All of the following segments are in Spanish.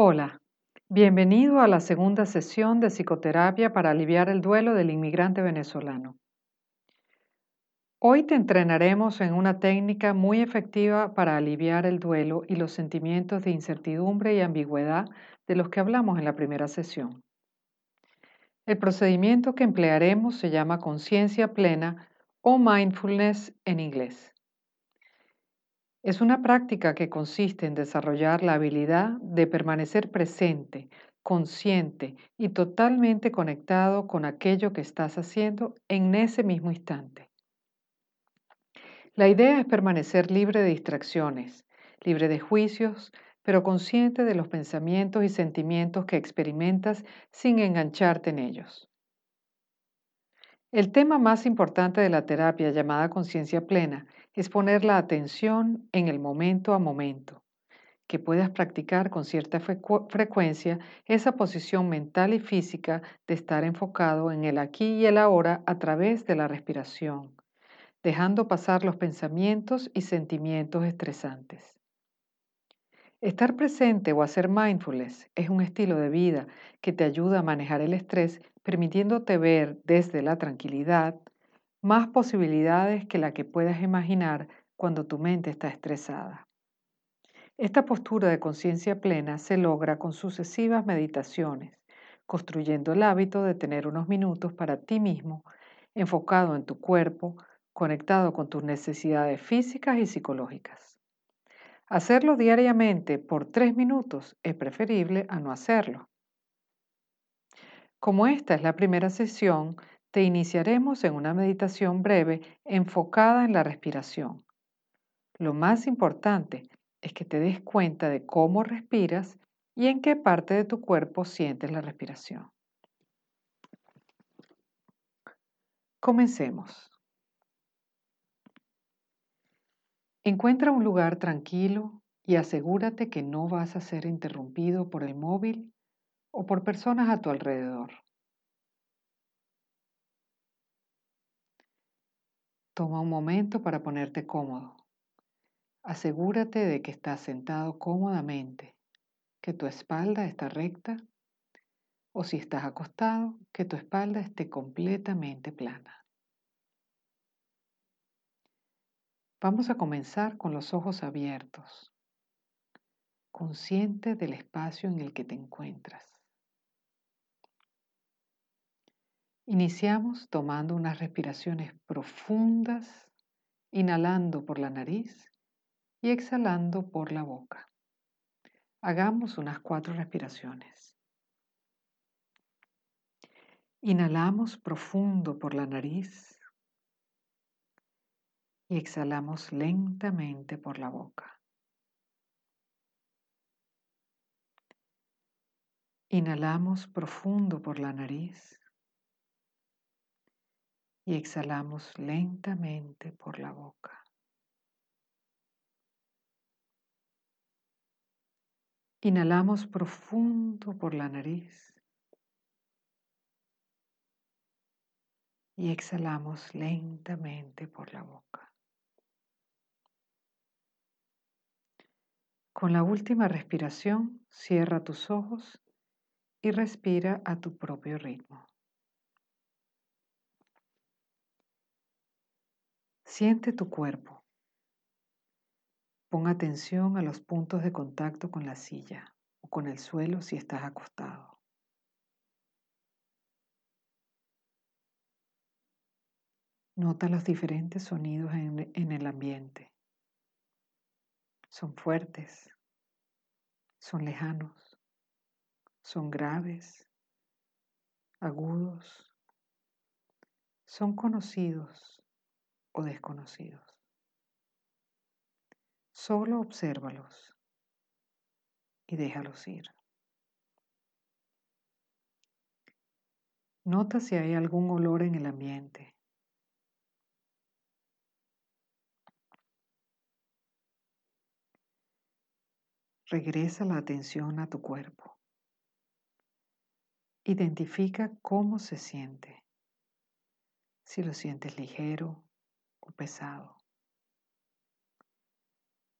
Hola, bienvenido a la segunda sesión de psicoterapia para aliviar el duelo del inmigrante venezolano. Hoy te entrenaremos en una técnica muy efectiva para aliviar el duelo y los sentimientos de incertidumbre y ambigüedad de los que hablamos en la primera sesión. El procedimiento que emplearemos se llama conciencia plena o mindfulness en inglés. Es una práctica que consiste en desarrollar la habilidad de permanecer presente, consciente y totalmente conectado con aquello que estás haciendo en ese mismo instante. La idea es permanecer libre de distracciones, libre de juicios, pero consciente de los pensamientos y sentimientos que experimentas sin engancharte en ellos. El tema más importante de la terapia llamada conciencia plena es poner la atención en el momento a momento, que puedas practicar con cierta frecuencia esa posición mental y física de estar enfocado en el aquí y el ahora a través de la respiración, dejando pasar los pensamientos y sentimientos estresantes. Estar presente o hacer mindfulness es un estilo de vida que te ayuda a manejar el estrés, permitiéndote ver desde la tranquilidad, más posibilidades que la que puedas imaginar cuando tu mente está estresada. Esta postura de conciencia plena se logra con sucesivas meditaciones, construyendo el hábito de tener unos minutos para ti mismo, enfocado en tu cuerpo, conectado con tus necesidades físicas y psicológicas. Hacerlo diariamente por tres minutos es preferible a no hacerlo. Como esta es la primera sesión, te iniciaremos en una meditación breve enfocada en la respiración. Lo más importante es que te des cuenta de cómo respiras y en qué parte de tu cuerpo sientes la respiración. Comencemos. Encuentra un lugar tranquilo y asegúrate que no vas a ser interrumpido por el móvil o por personas a tu alrededor. Toma un momento para ponerte cómodo. Asegúrate de que estás sentado cómodamente, que tu espalda está recta o si estás acostado, que tu espalda esté completamente plana. Vamos a comenzar con los ojos abiertos, consciente del espacio en el que te encuentras. Iniciamos tomando unas respiraciones profundas, inhalando por la nariz y exhalando por la boca. Hagamos unas cuatro respiraciones. Inhalamos profundo por la nariz y exhalamos lentamente por la boca. Inhalamos profundo por la nariz y exhalamos lentamente por la boca. Inhalamos profundo por la nariz y exhalamos lentamente por la boca. Con la última respiración, cierra tus ojos y respira a tu propio ritmo. Siente tu cuerpo. Pon atención a los puntos de contacto con la silla o con el suelo si estás acostado. Nota los diferentes sonidos en, en, el ambiente. Son fuertes, son lejanos, son graves, agudos, son conocidos o desconocidos. Solo obsérvalos y déjalos ir. Nota si hay algún olor en el ambiente. Regresa la atención a tu cuerpo. Identifica cómo se siente. Si lo sientes ligero, pesado.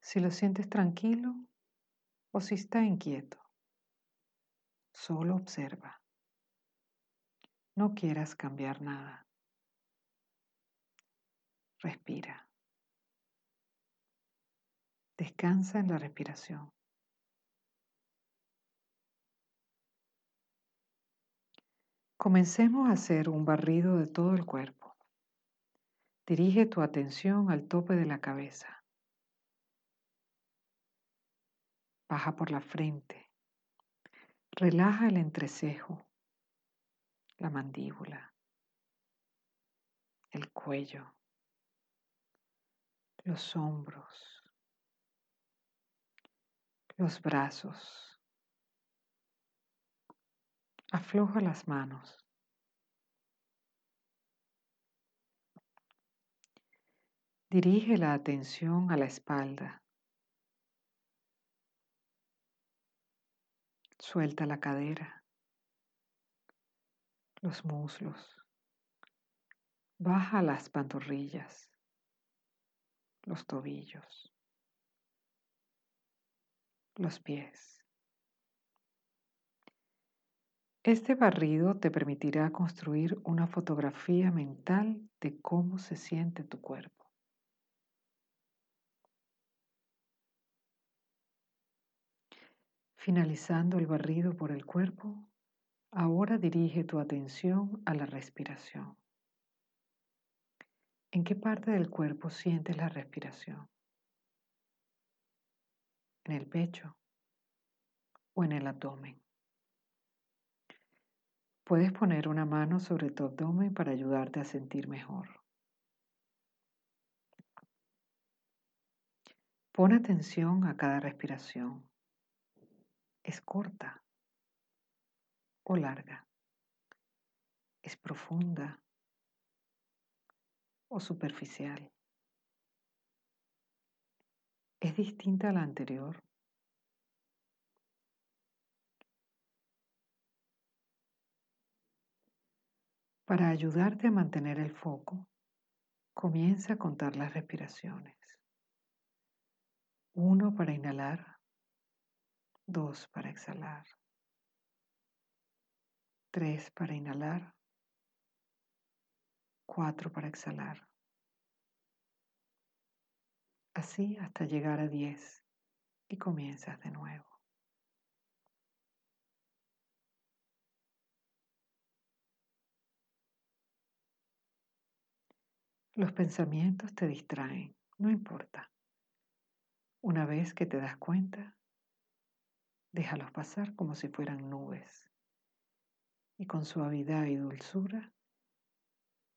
Si lo sientes tranquilo o si está inquieto. Solo observa. No quieras cambiar nada. Respira. Descansa en la respiración. Comencemos a hacer un barrido de todo el cuerpo. Dirige tu atención al tope de la cabeza. Baja por la frente. Relaja el entrecejo, la mandíbula, el cuello, los hombros, los brazos. Afloja las manos. Dirige la atención a la espalda. Suelta la cadera, los muslos. Baja las pantorrillas, los tobillos, los pies. Este barrido te permitirá construir una fotografía mental de cómo se siente tu cuerpo. Finalizando el barrido por el cuerpo, ahora dirige tu atención a la respiración. ¿En qué parte del cuerpo sientes la respiración? ¿En el pecho o en el abdomen? Puedes poner una mano sobre tu abdomen para ayudarte a sentir mejor. Pon atención a cada respiración. Es corta o larga. Es profunda o superficial. Es distinta a la anterior. Para ayudarte a mantener el foco, comienza a contar las respiraciones. Uno para inhalar, dos para exhalar, tres para inhalar, cuatro para exhalar. Así hasta llegar a diez y comienzas de nuevo. Los pensamientos te distraen, no importa. Una vez que te das cuenta, déjalos pasar como si fueran nubes y con suavidad y dulzura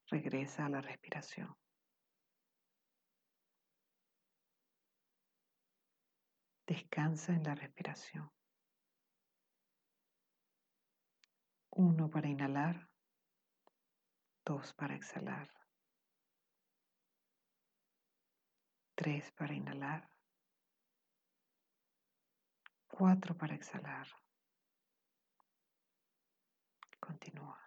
regresa a la respiración. Descansa en la respiración. Uno para inhalar, dos para exhalar. Tres para inhalar. Cuatro para exhalar. Continúa.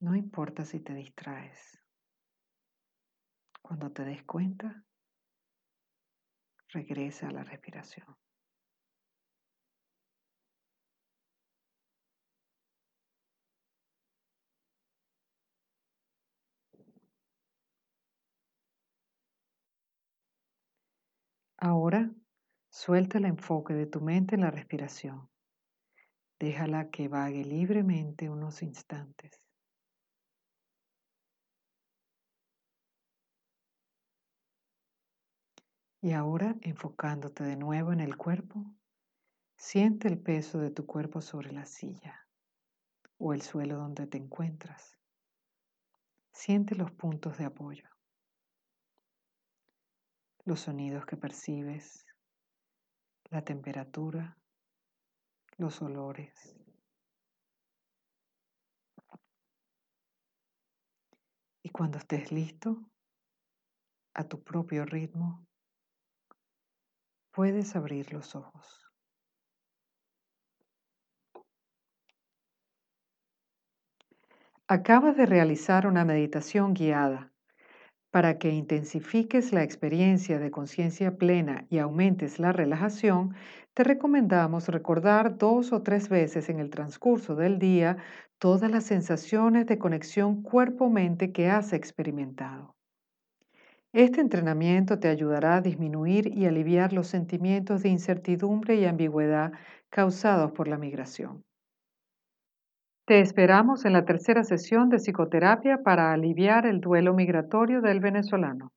No importa si te distraes. Cuando te des cuenta, regresa a la respiración. Ahora suelta el enfoque de tu mente en la respiración. Déjala que vague libremente unos instantes. Y ahora, enfocándote de nuevo en el cuerpo, siente el peso de tu cuerpo sobre la silla o el suelo donde te encuentras. Siente los puntos de apoyo los sonidos que percibes, la temperatura, los olores. Y cuando estés listo, a tu propio ritmo, puedes abrir los ojos. Acabas de realizar una meditación guiada Para que intensifiques la experiencia de conciencia plena y aumentes la relajación, te recomendamos recordar dos o tres veces en el transcurso del día todas las sensaciones de conexión cuerpo-mente que has experimentado. Este entrenamiento te ayudará a disminuir y aliviar los sentimientos de incertidumbre y ambigüedad causados por la migración. Te esperamos en la tercera sesión de psicoterapia para aliviar el duelo migratorio del venezolano.